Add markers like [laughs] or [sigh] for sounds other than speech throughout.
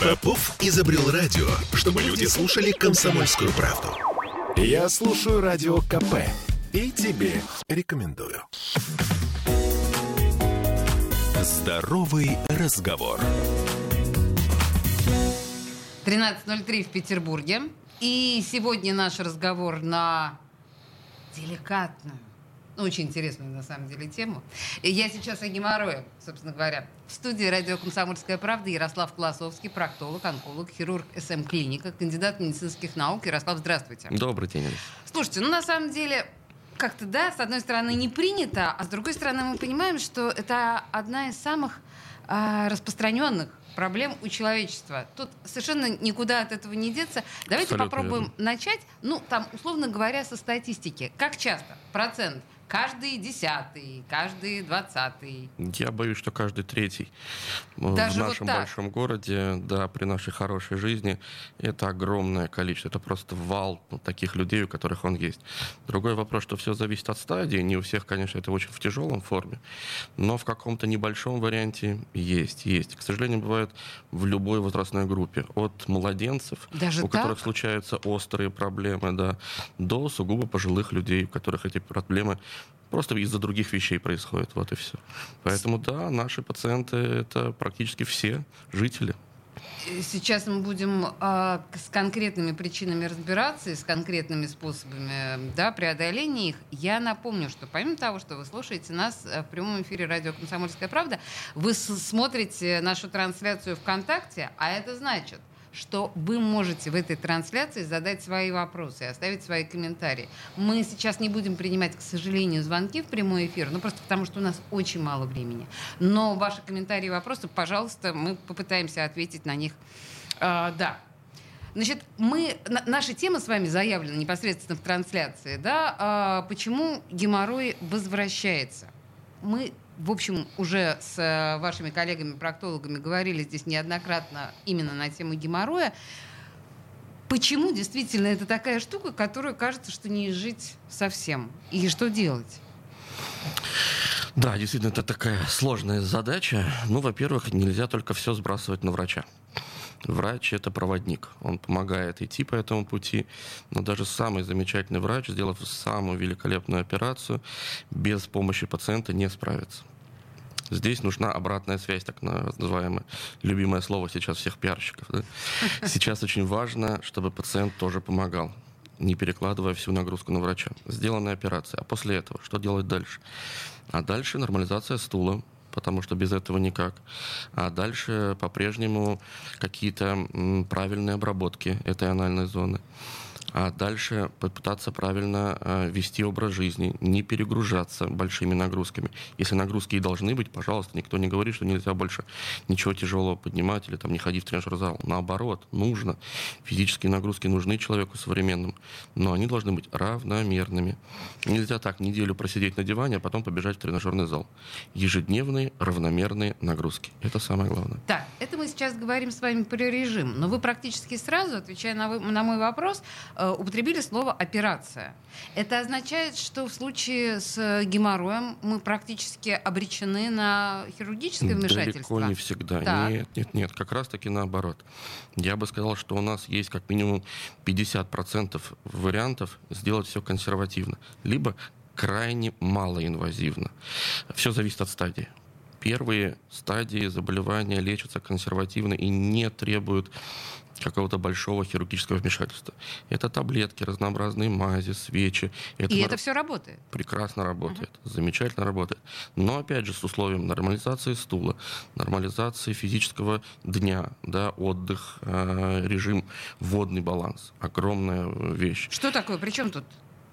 Попов изобрел радио, чтобы люди слушали комсомольскую правду. Я слушаю радио КП и тебе рекомендую. Здоровый разговор. 13.03 в Петербурге. И сегодня наш разговор на деликатную, ну, очень интересную, на самом деле, тему. И я сейчас о геморрое, собственно говоря. В студии радио «Комсомольская правда» Ярослав Классовский, проктолог, онколог, хирург СМ-клиника, кандидат медицинских наук. Ярослав, здравствуйте. Добрый день. Слушайте, ну, на самом деле, как-то, да, с одной стороны, не принято, а с другой стороны, мы понимаем, что это одна из самых э, распространенных проблем у человечества. Тут совершенно никуда от этого не деться. Давайте Абсолютно попробуем верно. начать, ну, там, условно говоря, со статистики. Как часто? Процент. Каждый десятый, каждый двадцатый. Я боюсь, что каждый третий э, Даже в вот нашем так? большом городе, да, при нашей хорошей жизни, это огромное количество. Это просто вал ну, таких людей, у которых он есть. Другой вопрос, что все зависит от стадии. Не у всех, конечно, это очень в тяжелом форме, но в каком-то небольшом варианте есть, есть. К сожалению, бывает в любой возрастной группе. От младенцев, Даже у так? которых случаются острые проблемы, да, до сугубо пожилых людей, у которых эти проблемы просто из-за других вещей происходят. Вот и все. Поэтому, да, наши пациенты — это практически все жители. Сейчас мы будем к- с конкретными причинами разбираться и с конкретными способами да, преодоления их. Я напомню, что помимо того, что вы слушаете нас э, в прямом эфире радио «Комсомольская правда», вы смотрите нашу трансляцию ВКонтакте, а это значит, что вы можете в этой трансляции задать свои вопросы оставить свои комментарии. Мы сейчас не будем принимать, к сожалению, звонки в прямой эфир, ну просто потому, что у нас очень мало времени. Но ваши комментарии и вопросы, пожалуйста, мы попытаемся ответить на них. А, да. Значит, мы, на- наша тема с вами заявлена непосредственно в трансляции, да, а, почему геморрой возвращается. Мы, в общем, уже с э, вашими коллегами-проктологами говорили здесь неоднократно именно на тему геморроя. Почему действительно это такая штука, которую кажется, что не жить совсем? И что делать? Да, действительно, это такая сложная задача. Ну, во-первых, нельзя только все сбрасывать на врача. Врач — это проводник. Он помогает идти по этому пути. Но даже самый замечательный врач, сделав самую великолепную операцию, без помощи пациента не справится. Здесь нужна обратная связь, так называемое любимое слово сейчас всех пиарщиков. да. [laughs] Сейчас очень важно, чтобы пациент тоже помогал, не перекладывая всю нагрузку на врача. Сделанная операция. А после этого что делать дальше? А дальше нормализация стула, потому что без этого никак. А дальше по-прежнему какие-то правильные обработки этой анальной зоны. А дальше попытаться правильно э, вести образ жизни, не перегружаться большими нагрузками. Если нагрузки и должны быть, пожалуйста, никто не говорит, что нельзя больше ничего тяжелого поднимать или там не ходить в тренажерный зал. Наоборот, нужно. Физические нагрузки нужны человеку современному, но они должны быть равномерными. Нельзя так неделю просидеть на диване, а потом побежать в тренажерный зал. Ежедневные равномерные нагрузки. Это самое главное. Так, это мы сейчас говорим с вами про режим, но вы практически сразу, отвечая на, вы- на мой вопрос, употребили слово «операция». Это означает, что в случае с э, геморроем мы практически обречены на хирургическое вмешательство? Далеко не всегда. Так. Нет, нет, нет. Как раз таки наоборот. Я бы сказал, что у нас есть как минимум 50% вариантов сделать все консервативно. Либо крайне малоинвазивно. Все зависит от стадии. Первые стадии заболевания лечатся консервативно и не требуют какого-то большого хирургического вмешательства. Это таблетки, разнообразные мази, свечи. Это И мор- это все работает? прекрасно работает, замечательно работает. Но опять же с условием нормализации стула, нормализации физического дня, да, отдых, э, режим, водный баланс. Огромная э, вещь. Что такое? Причем тут?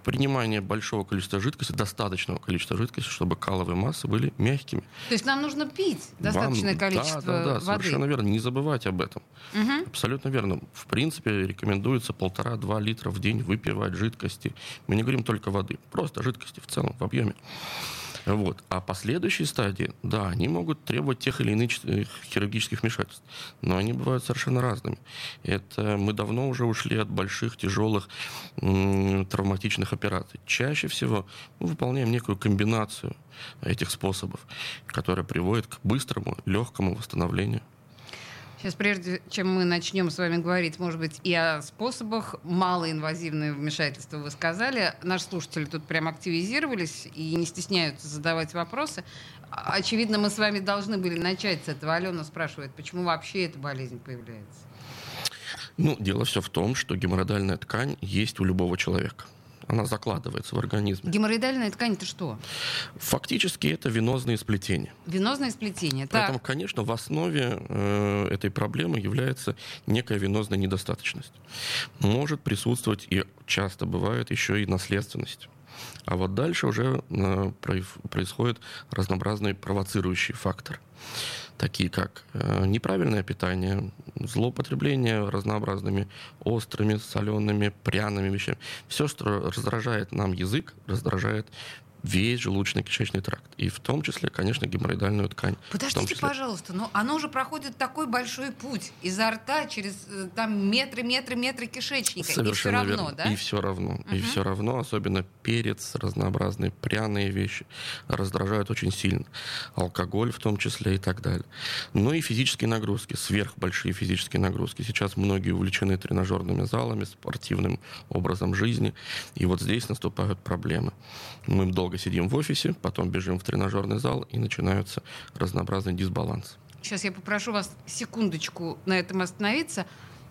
Принимание большого количества жидкости, достаточного количества жидкости, чтобы каловые массы были мягкими. То есть нам нужно пить достаточное Вам- количество да, да, да, воды? совершенно верно. Не забывать об этом. Мгм. Абсолютно верно. В принципе, рекомендуется полтора-два литра в день выпивать жидкости. Мы не говорим только воды, просто жидкости в целом, в объеме. Вот. А последующие стадии, да, они могут требовать тех или иных хирургических вмешательств, но они бывают совершенно разными. Это мы давно уже ушли от больших, тяжелых м, травматичных операций. Чаще всего мы выполняем некую комбинацию этих способов, которая приводит к быстрому, легкому восстановлению. Сейчас, прежде чем мы начнем с вами говорить, может быть, и о способах малоинвазивного вмешательства вы сказали, наши слушатели тут прям активизировались и не стесняются задавать вопросы. Очевидно, мы с вами должны были начать с этого. Алена спрашивает, почему вообще эта болезнь появляется? Ну, дело все в том, что геморроидальная ткань есть у любого человека она закладывается в организм. Геморроидальная ткань это что? Фактически это венозные сплетения. Венозные сплетения. Поэтому, так. конечно, в основе э, этой проблемы является некая венозная недостаточность. Может присутствовать и часто бывает еще и наследственность. А вот дальше уже э, происходят разнообразные провоцирующие факторы такие как э, неправильное питание, злоупотребление разнообразными острыми, солеными, пряными вещами. Все, что раздражает нам язык, раздражает весь желудочно-кишечный тракт. И в том числе, конечно, геморроидальную ткань. Подождите, числе... пожалуйста, но оно уже проходит такой большой путь изо рта через э, там метры, метры, метры кишечника. Совершенно и все равно, верно. да? И все равно. Угу. И все равно, особенно перец, разнообразные пряные вещи раздражают очень сильно. Алкоголь в том числе и так далее. Ну и физические нагрузки, сверхбольшие физические нагрузки. Сейчас многие увлечены тренажерными залами, спортивным образом жизни. И вот здесь наступают проблемы. Мы долго долго сидим в офисе, потом бежим в тренажерный зал, и начинаются разнообразные дисбалансы. Сейчас я попрошу вас секундочку на этом остановиться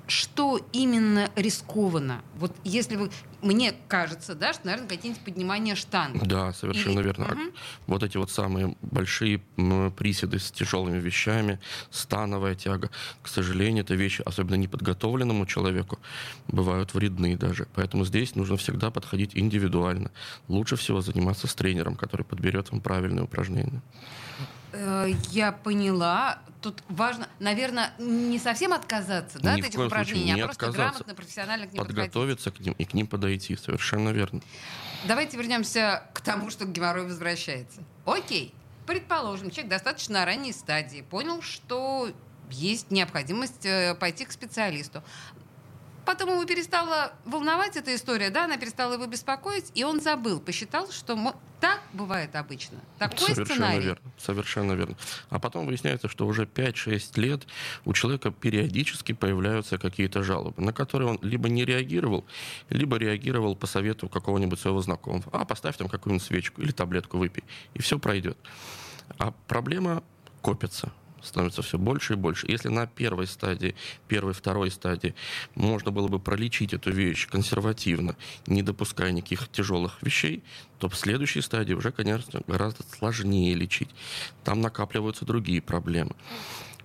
что именно рискованно? Вот если вы... Мне кажется, да, что, наверное, какие-нибудь поднимания штанг. Да, совершенно Или... верно. Угу. Вот эти вот самые большие приседы с тяжелыми вещами, становая тяга, к сожалению, это вещи, особенно неподготовленному человеку, бывают вредны даже. Поэтому здесь нужно всегда подходить индивидуально. Лучше всего заниматься с тренером, который подберет вам правильные упражнения. Э, я поняла. Тут важно, наверное, не совсем отказаться да, Ни от этих упражнений, а просто грамотно, профессионально к ним подготовиться подходить. к ним и к ним подойти. Совершенно верно. Давайте вернемся к тому, что геморрой возвращается. Окей. Предположим, человек достаточно ранней стадии понял, что есть необходимость э, пойти к специалисту. Потом его перестала волновать эта история, да, она перестала его беспокоить, и он забыл, посчитал, что так бывает обычно. Такой совершенно сценарий. Верно, совершенно верно. А потом выясняется, что уже 5-6 лет у человека периодически появляются какие-то жалобы, на которые он либо не реагировал, либо реагировал по совету какого-нибудь своего знакомого. А, поставь там какую-нибудь свечку или таблетку выпей, и все пройдет. А проблема копится становится все больше и больше. Если на первой стадии, первой, второй стадии можно было бы пролечить эту вещь консервативно, не допуская никаких тяжелых вещей, то в следующей стадии уже, конечно, гораздо сложнее лечить. Там накапливаются другие проблемы.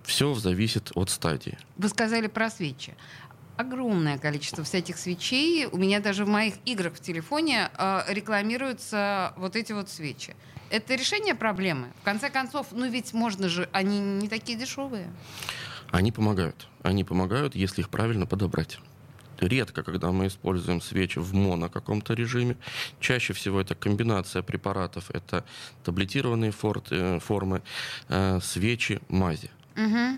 Все зависит от стадии. Вы сказали про свечи огромное количество всяких свечей. У меня даже в моих играх в телефоне э, рекламируются вот эти вот свечи. Это решение проблемы? В конце концов, ну ведь можно же, они не такие дешевые. Они помогают. Они помогают, если их правильно подобрать редко, когда мы используем свечи в моно каком-то режиме. Чаще всего это комбинация препаратов. Это таблетированные форты, формы, э, свечи, мази.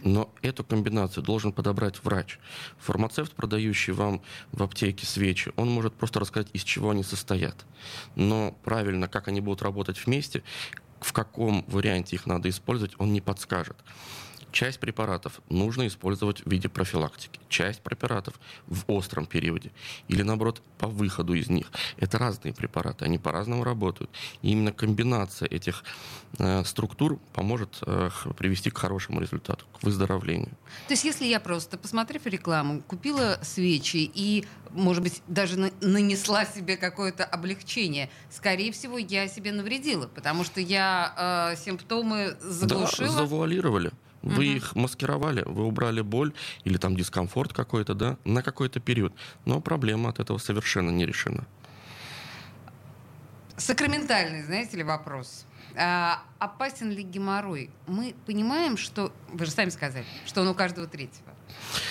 Но эту комбинацию должен подобрать врач. Фармацевт, продающий вам в аптеке свечи, он может просто рассказать, из чего они состоят. Но правильно, как они будут работать вместе, в каком варианте их надо использовать, он не подскажет. Часть препаратов нужно использовать в виде профилактики, часть препаратов в остром периоде или, наоборот, по выходу из них. Это разные препараты, они по-разному работают. И именно комбинация этих э, структур поможет э, привести к хорошему результату, к выздоровлению. То есть если я просто, посмотрев рекламу, купила свечи и, может быть, даже на- нанесла себе какое-то облегчение, скорее всего, я себе навредила, потому что я э, симптомы заглушила. Да, завуалировали. Вы угу. их маскировали, вы убрали боль или там дискомфорт какой-то, да, на какой-то период. Но проблема от этого совершенно не решена. Сакраментальный, знаете ли, вопрос. А, опасен ли геморрой? Мы понимаем, что... Вы же сами сказали, что он у каждого третьего.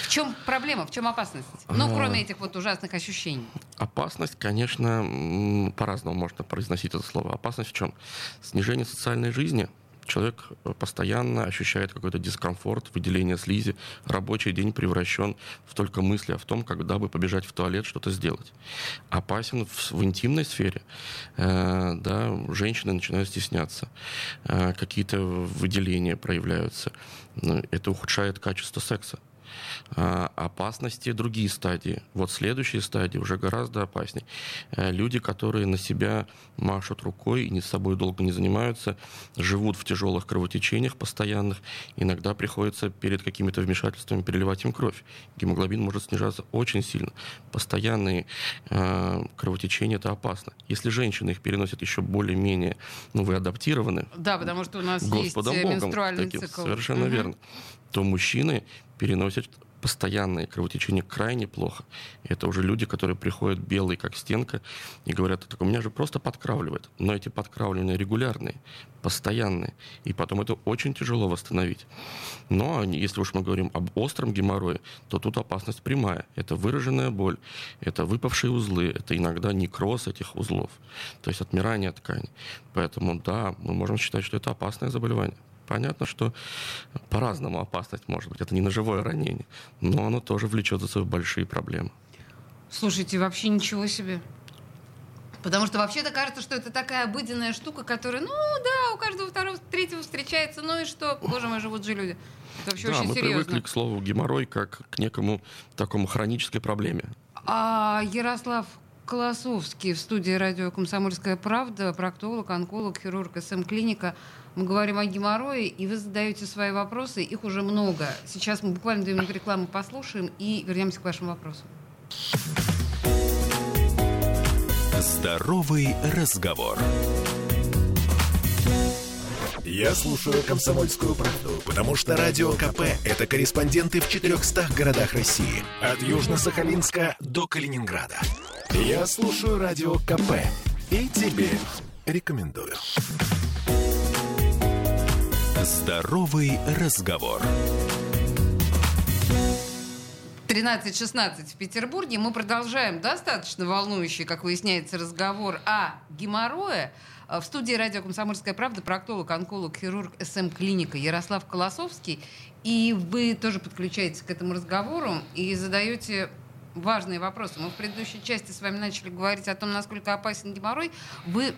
В чем проблема, в чем опасность? Ну, а. кроме этих вот ужасных ощущений. Опасность, конечно, по-разному можно произносить это слово. Опасность в чем? Снижение социальной жизни – Человек э, постоянно ощущает какой-то дискомфорт, выделение слизи. Рабочий день превращен в только мысли о том, когда бы побежать в туалет, что-то сделать. Опасен в, в интимной сфере. Э, да, женщины начинают стесняться. Э, какие-то выделения проявляются. Ну, это ухудшает качество секса. А, опасности другие стадии. Вот следующие стадии уже гораздо опаснее. Э, люди, которые на себя машут рукой и не с собой долго не занимаются, живут в тяжелых кровотечениях постоянных, иногда приходится перед какими-то вмешательствами переливать им кровь. Гемоглобин может снижаться очень сильно. Постоянные э, кровотечения это опасно. Если женщины их переносят еще более-менее, ну, вы адаптированы. Да, потому что у нас Господом есть Богом, менструальный таким, цикл. Совершенно угу. верно. То мужчины переносят постоянные кровотечения крайне плохо. Это уже люди, которые приходят белые, как стенка, и говорят, так у меня же просто подкравливает. Но эти подкравливания регулярные, постоянные. И потом это очень тяжело восстановить. Но если уж мы говорим об остром геморрое, то тут опасность прямая. Это выраженная боль, это выпавшие узлы, это иногда некроз этих узлов, то есть отмирание ткани. Поэтому да, мы можем считать, что это опасное заболевание. Понятно, что по-разному опасность может быть. Это не ножевое ранение, но оно тоже влечет за собой большие проблемы. Слушайте, вообще ничего себе. Потому что вообще-то кажется, что это такая обыденная штука, которая, ну да, у каждого второго, третьего встречается, ну и что? Боже мой, живут же люди. Это вообще да, очень мы серьезно. привыкли к слову геморрой как к некому такому хронической проблеме. А Ярослав Колосовский в студии радио «Комсомольская правда», проктолог, онколог, хирург СМ-клиника. Мы говорим о геморрое, и вы задаете свои вопросы. Их уже много. Сейчас мы буквально две минуты рекламы послушаем и вернемся к вашим вопросам. Здоровый разговор. Я слушаю «Комсомольскую правду», потому что «Радио КП» — это корреспонденты в 400 городах России. От Южно-Сахалинска до Калининграда. Я слушаю «Радио КП» и тебе рекомендую. Здоровый разговор. 13.16 в Петербурге. Мы продолжаем достаточно волнующий, как выясняется, разговор о геморрое. В студии радио «Комсомольская правда» проктолог, онколог, хирург СМ-клиника Ярослав Колосовский. И вы тоже подключаетесь к этому разговору и задаете важные вопросы. Мы в предыдущей части с вами начали говорить о том, насколько опасен геморрой. Вы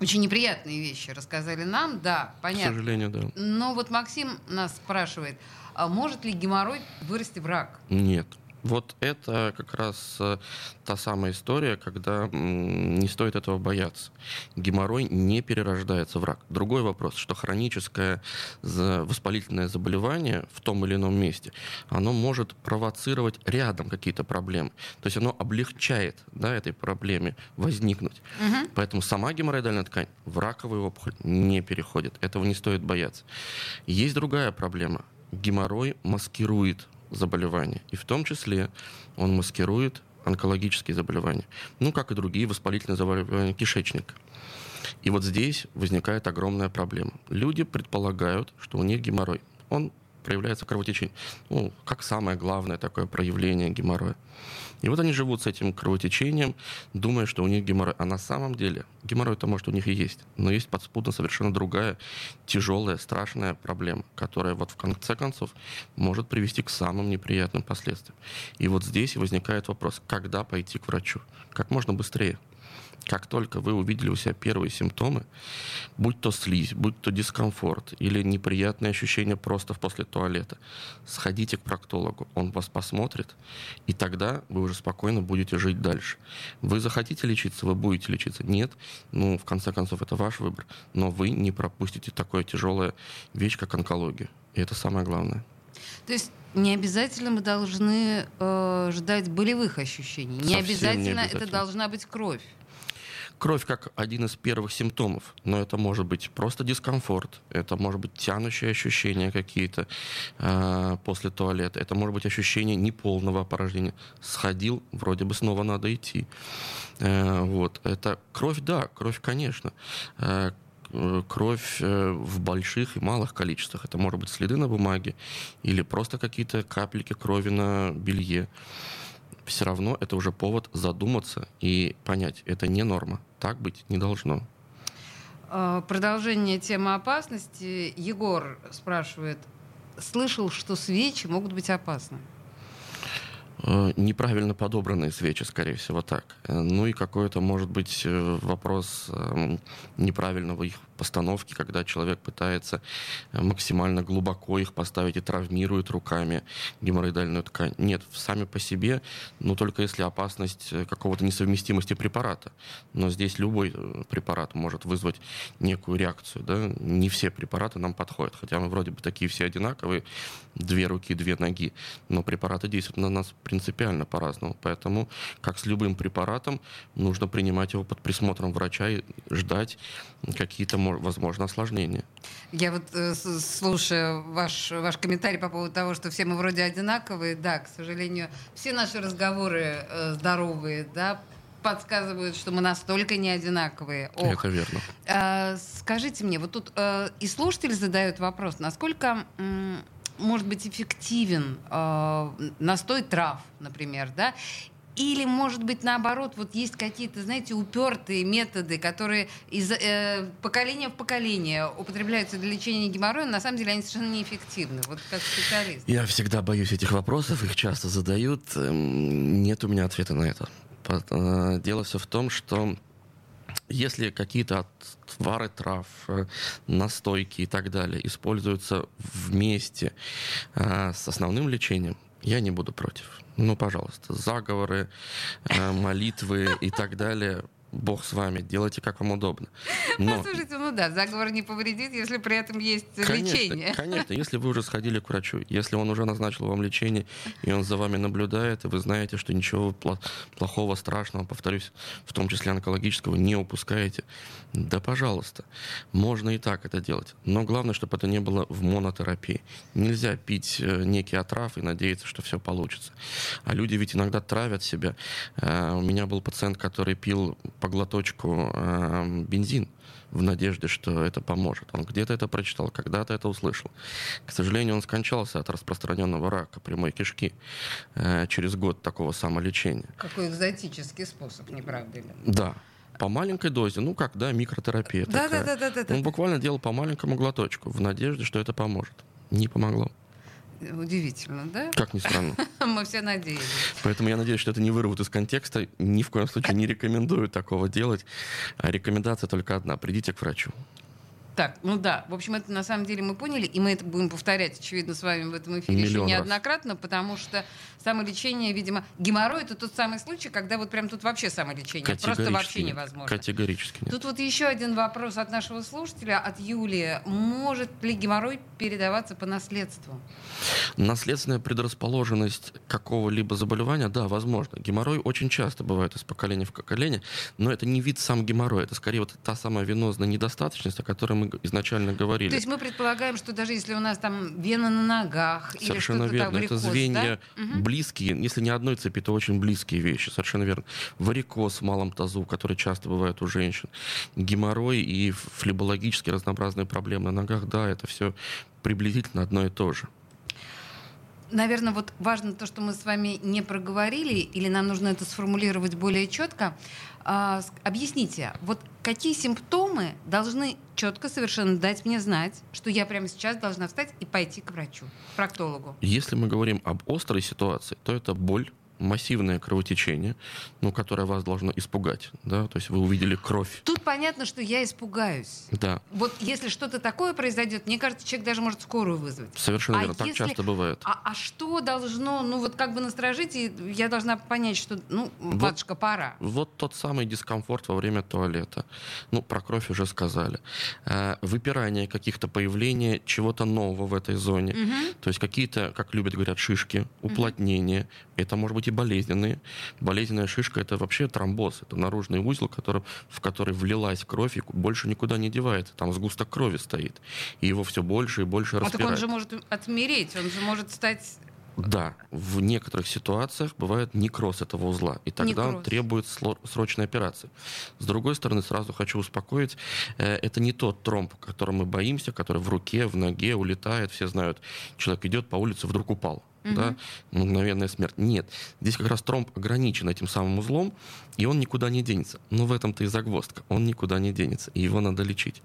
очень неприятные вещи рассказали нам, да, понятно. К сожалению, да. Но вот Максим нас спрашивает, а может ли геморрой вырасти в рак? Нет. Вот это как раз э, та самая история, когда не стоит этого бояться. Геморрой не перерождается в рак. Другой вопрос, что хроническое воспалительное заболевание в том или ином месте, оно может провоцировать рядом какие-то проблемы. То есть оно облегчает да, этой проблеме возникнуть. Угу. Поэтому сама геморроидальная ткань в раковую опухоль не переходит. Этого не стоит бояться. Есть другая проблема. Геморрой маскирует заболевания. И в том числе он маскирует онкологические заболевания, ну, как и другие воспалительные заболевания кишечника. И вот здесь возникает огромная проблема. Люди предполагают, что у них геморрой. Он проявляется кровотечение. Ну, как самое главное такое проявление геморроя. И вот они живут с этим кровотечением, думая, что у них геморрой. А на самом деле геморрой-то, может, у них и есть. Но есть подспудно совершенно другая, тяжелая, страшная проблема, которая вот в конце концов может привести к самым неприятным последствиям. И вот здесь возникает вопрос, когда пойти к врачу? Как можно быстрее. Как только вы увидели у себя первые симптомы, будь то слизь, будь то дискомфорт или неприятные ощущения просто после туалета, сходите к проктологу, он вас посмотрит, и тогда вы уже спокойно будете жить дальше. Вы захотите лечиться, вы будете лечиться. Нет, ну, в конце концов, это ваш выбор, но вы не пропустите такое тяжелое вещь, как онкология. И это самое главное. То есть не обязательно мы должны э, ждать болевых ощущений. Не обязательно, не обязательно это должна быть кровь. Кровь как один из первых симптомов, но это может быть просто дискомфорт, это может быть тянущие ощущения какие-то э, после туалета, это может быть ощущение неполного опорожнения. Сходил, вроде бы снова надо идти. Э, вот. Это кровь, да, кровь, конечно. Э, кровь э, в больших и малых количествах. Это может быть следы на бумаге или просто какие-то капельки крови на белье все равно это уже повод задуматься и понять, это не норма, так быть не должно. А, продолжение темы опасности. Егор спрашивает, слышал, что свечи могут быть опасны? Э, неправильно подобранные свечи, скорее всего, так. Э, ну и какой-то, может быть, э, вопрос эм, неправильного их постановки, когда человек пытается максимально глубоко их поставить и травмирует руками геморроидальную ткань. Нет, сами по себе, но только если опасность какого-то несовместимости препарата. Но здесь любой препарат может вызвать некую реакцию. Да? Не все препараты нам подходят, хотя мы вроде бы такие все одинаковые, две руки, две ноги, но препараты действуют на нас принципиально по-разному. Поэтому, как с любым препаратом, нужно принимать его под присмотром врача и ждать какие-то, возможно, осложнения. Я вот э, слушаю ваш, ваш комментарий по поводу того, что все мы вроде одинаковые. Да, к сожалению, все наши разговоры э, здоровые, да, подсказывают, что мы настолько не одинаковые. Ох. Это верно. А, скажите мне, вот тут а, и слушатель задает вопрос, насколько может быть эффективен э, настой трав, например, да, или, может быть, наоборот, вот есть какие-то, знаете, упертые методы, которые из э, поколения в поколение употребляются для лечения геморроя, но на самом деле они совершенно неэффективны, вот как специалист. Я всегда боюсь этих вопросов, их часто задают. Эм, нет у меня ответа на это. Э, дело все в том, что если какие-то отвары трав, э, настойки и так далее используются вместе э, с основным лечением, я не буду против. Ну, пожалуйста, заговоры, э, молитвы и так далее Бог с вами, делайте как вам удобно. [laughs] Но... Слушайте, ну да, заговор не повредит, если при этом есть конечно, лечение. Конечно, [laughs] если вы уже сходили к врачу, если он уже назначил вам лечение, и он за вами наблюдает, и вы знаете, что ничего плохого, страшного, повторюсь, в том числе онкологического, не упускаете, да пожалуйста, можно и так это делать. Но главное, чтобы это не было в монотерапии. Нельзя пить э, некий отрав и надеяться, что все получится. А люди ведь иногда травят себя. Э, у меня был пациент, который пил по глоточку э, бензин в надежде, что это поможет. Он где-то это прочитал, когда-то это услышал. К сожалению, он скончался от распространенного рака прямой кишки э, через год такого самолечения. Какой экзотический способ, не правда ли? Да. По маленькой дозе, ну как, да, микротерапия. Да, такая. да, да, да, да. Он буквально делал по маленькому глоточку в надежде, что это поможет. Не помогло. Удивительно, да? Как ни странно. [laughs] Мы все надеялись. Поэтому я надеюсь, что это не вырвут из контекста. Ни в коем случае не рекомендую такого делать. А рекомендация только одна. Придите к врачу. Так, ну да, в общем, это на самом деле мы поняли, и мы это будем повторять, очевидно, с вами в этом эфире Миллион еще неоднократно, раз. потому что самолечение, видимо, геморрой это тот самый случай, когда вот прям тут вообще самолечение просто вообще нет. невозможно. Категорически нет. Тут вот еще один вопрос от нашего слушателя, от Юлии. Может ли геморрой передаваться по наследству? Наследственная предрасположенность какого-либо заболевания, да, возможно. Геморрой очень часто бывает из поколения в поколение, но это не вид сам геморрой, это скорее вот та самая венозная недостаточность, о которой мы изначально говорили. То есть мы предполагаем, что даже если у нас там вена на ногах Совершенно или верно. Там, варикоз, это звенья да? близкие, если не одной цепи, то очень близкие вещи. Совершенно верно. Варикоз в малом тазу, который часто бывает у женщин. Геморрой и флебологические разнообразные проблемы на ногах, да, это все приблизительно одно и то же. Наверное, вот важно то, что мы с вами не проговорили, или нам нужно это сформулировать более четко. А, объясните, вот какие симптомы должны четко совершенно дать мне знать, что я прямо сейчас должна встать и пойти к врачу, к проктологу? Если мы говорим об острой ситуации, то это боль массивное кровотечение, ну, которое вас должно испугать, да, то есть вы увидели кровь. Тут понятно, что я испугаюсь. Да. Вот если что-то такое произойдет, мне кажется, человек даже может скорую вызвать. Совершенно а верно, так часто бывает. А, а что должно, ну, вот как бы насторожить, и я должна понять, что, ну, вот, батюшка, пора. Вот тот самый дискомфорт во время туалета. Ну, про кровь уже сказали. Э, выпирание каких-то появления чего-то нового в этой зоне. Угу. То есть какие-то, как любят говорят, шишки, уплотнения. Угу. Это может быть и болезненные. Болезненная шишка это вообще тромбоз, это наружный узел, который, в который влилась кровь и больше никуда не девается. Там сгусток крови стоит. И его все больше и больше распирает. А так он же может отмереть, он же может стать да, в некоторых ситуациях бывает некроз этого узла, и тогда некроз. он требует срочной операции. С другой стороны, сразу хочу успокоить, э, это не тот тромб, которого мы боимся, который в руке, в ноге улетает, все знают, человек идет по улице, вдруг упал угу. да, мгновенная смерть. Нет, здесь как раз тромб ограничен этим самым узлом, и он никуда не денется. Но в этом-то и загвоздка. Он никуда не денется, и его надо лечить.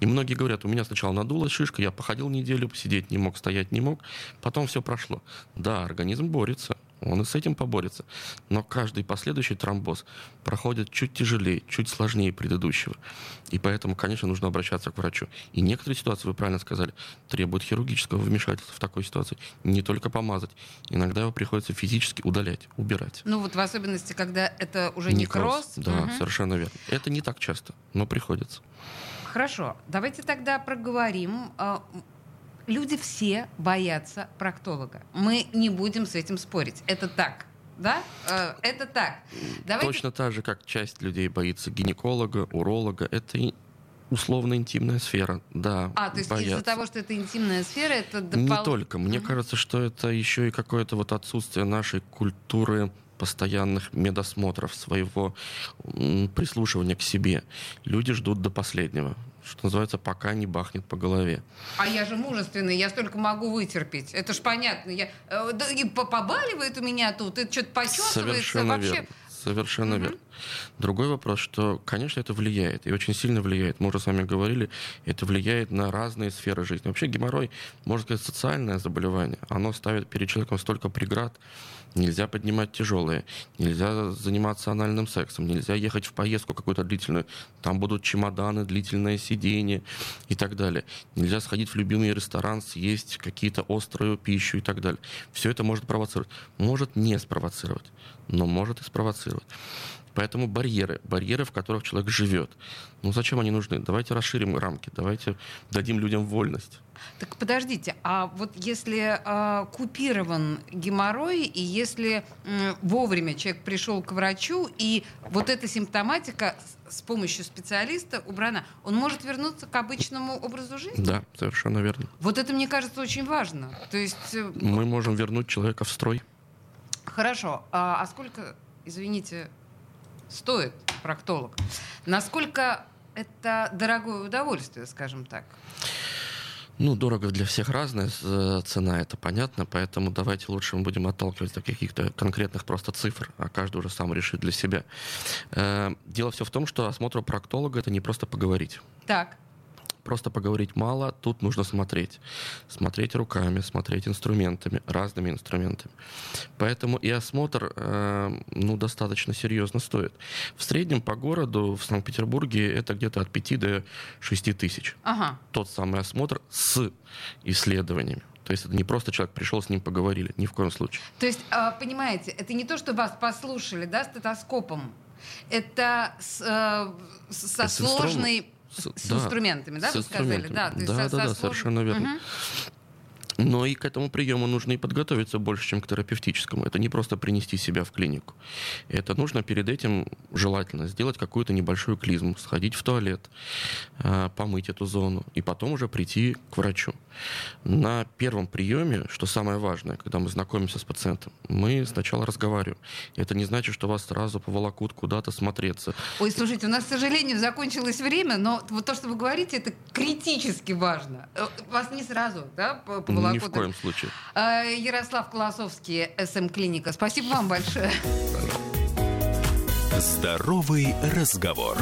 И многие говорят, у меня сначала надулась шишка, я походил неделю, посидеть не мог, стоять не мог, потом все прошло. Да, организм борется, он и с этим поборется. Но каждый последующий тромбоз проходит чуть тяжелее, чуть сложнее предыдущего. И поэтому, конечно, нужно обращаться к врачу. И некоторые ситуации, вы правильно сказали, требуют хирургического вмешательства в такой ситуации. Не только помазать. Иногда его приходится физически удалять, убирать. Ну вот в особенности, когда это уже некроз. некроз. Да, угу. совершенно верно. Это не так часто, но приходится. Хорошо, давайте тогда проговорим а, люди все боятся проктолога. Мы не будем с этим спорить. Это так. Да? Э, это так. Давайте... Точно так же, как часть людей боится гинеколога, уролога. Это условно интимная сфера, да. А, то есть из-за того, что это интимная сфера, это допол... Не только. Мне uh-huh. кажется, что это еще и какое-то вот отсутствие нашей культуры постоянных медосмотров, своего прислушивания к себе. Люди ждут до последнего что называется, пока не бахнет по голове. А я же мужественный, я столько могу вытерпеть. Это ж понятно. Я, э, да, и побаливает у меня тут, это что-то почесывается. Совершенно вообще. верно. Совершенно угу. верно. Другой вопрос, что, конечно, это влияет, и очень сильно влияет. Мы уже с вами говорили, это влияет на разные сферы жизни. Вообще геморрой, можно сказать, социальное заболевание. Оно ставит перед человеком столько преград. Нельзя поднимать тяжелые, нельзя заниматься анальным сексом, нельзя ехать в поездку какую-то длительную. Там будут чемоданы, длительное сидение и так далее. Нельзя сходить в любимый ресторан, съесть какие-то острую пищу и так далее. Все это может провоцировать. Может не спровоцировать, но может и спровоцировать. Поэтому барьеры, барьеры, в которых человек живет. Ну зачем они нужны? Давайте расширим рамки, давайте дадим людям вольность. Так подождите, а вот если э, купирован геморрой, и если э, вовремя человек пришел к врачу, и вот эта симптоматика с, помощью специалиста убрана, он может вернуться к обычному образу жизни? Да, совершенно верно. Вот это, мне кажется, очень важно. То есть... Э, Мы можем вернуть человека в строй. Хорошо. А, а сколько, извините, стоит проктолог. Насколько это дорогое удовольствие, скажем так? Ну, дорого для всех разная э, цена, это понятно, поэтому давайте лучше мы будем отталкиваться от каких-то конкретных просто цифр, а каждый уже сам решит для себя. Э, дело все в том, что осмотр проктолога — это не просто поговорить. Так просто поговорить мало, тут нужно смотреть. Смотреть руками, смотреть инструментами, разными инструментами. Поэтому и осмотр э, ну, достаточно серьезно стоит. В среднем по городу в Санкт-Петербурге это где-то от 5 до 6 тысяч. Ага. Тот самый осмотр с исследованиями. То есть это не просто человек пришел, с ним поговорили, ни в коем случае. То есть, а, понимаете, это не то, что вас послушали, да, стетоскопом. Это с, э, со это сложной с, с да, инструментами, да, с вы сказали? Да, да, да, да, совершенно верно. Угу. Но и к этому приему нужно и подготовиться больше, чем к терапевтическому. Это не просто принести себя в клинику. Это нужно перед этим желательно сделать какую-то небольшую клизму, сходить в туалет, а, помыть эту зону и потом уже прийти к врачу. На первом приеме, что самое важное, когда мы знакомимся с пациентом, мы сначала разговариваем. Это не значит, что вас сразу поволокут куда-то смотреться. Ой, слушайте, у нас, к сожалению, закончилось время, но вот то, что вы говорите, это критически важно. Э, вас не сразу, да, поволокут ни в коем случае. А, Ярослав Колосовский, СМ-клиника. Спасибо вам большое. Здоровый разговор.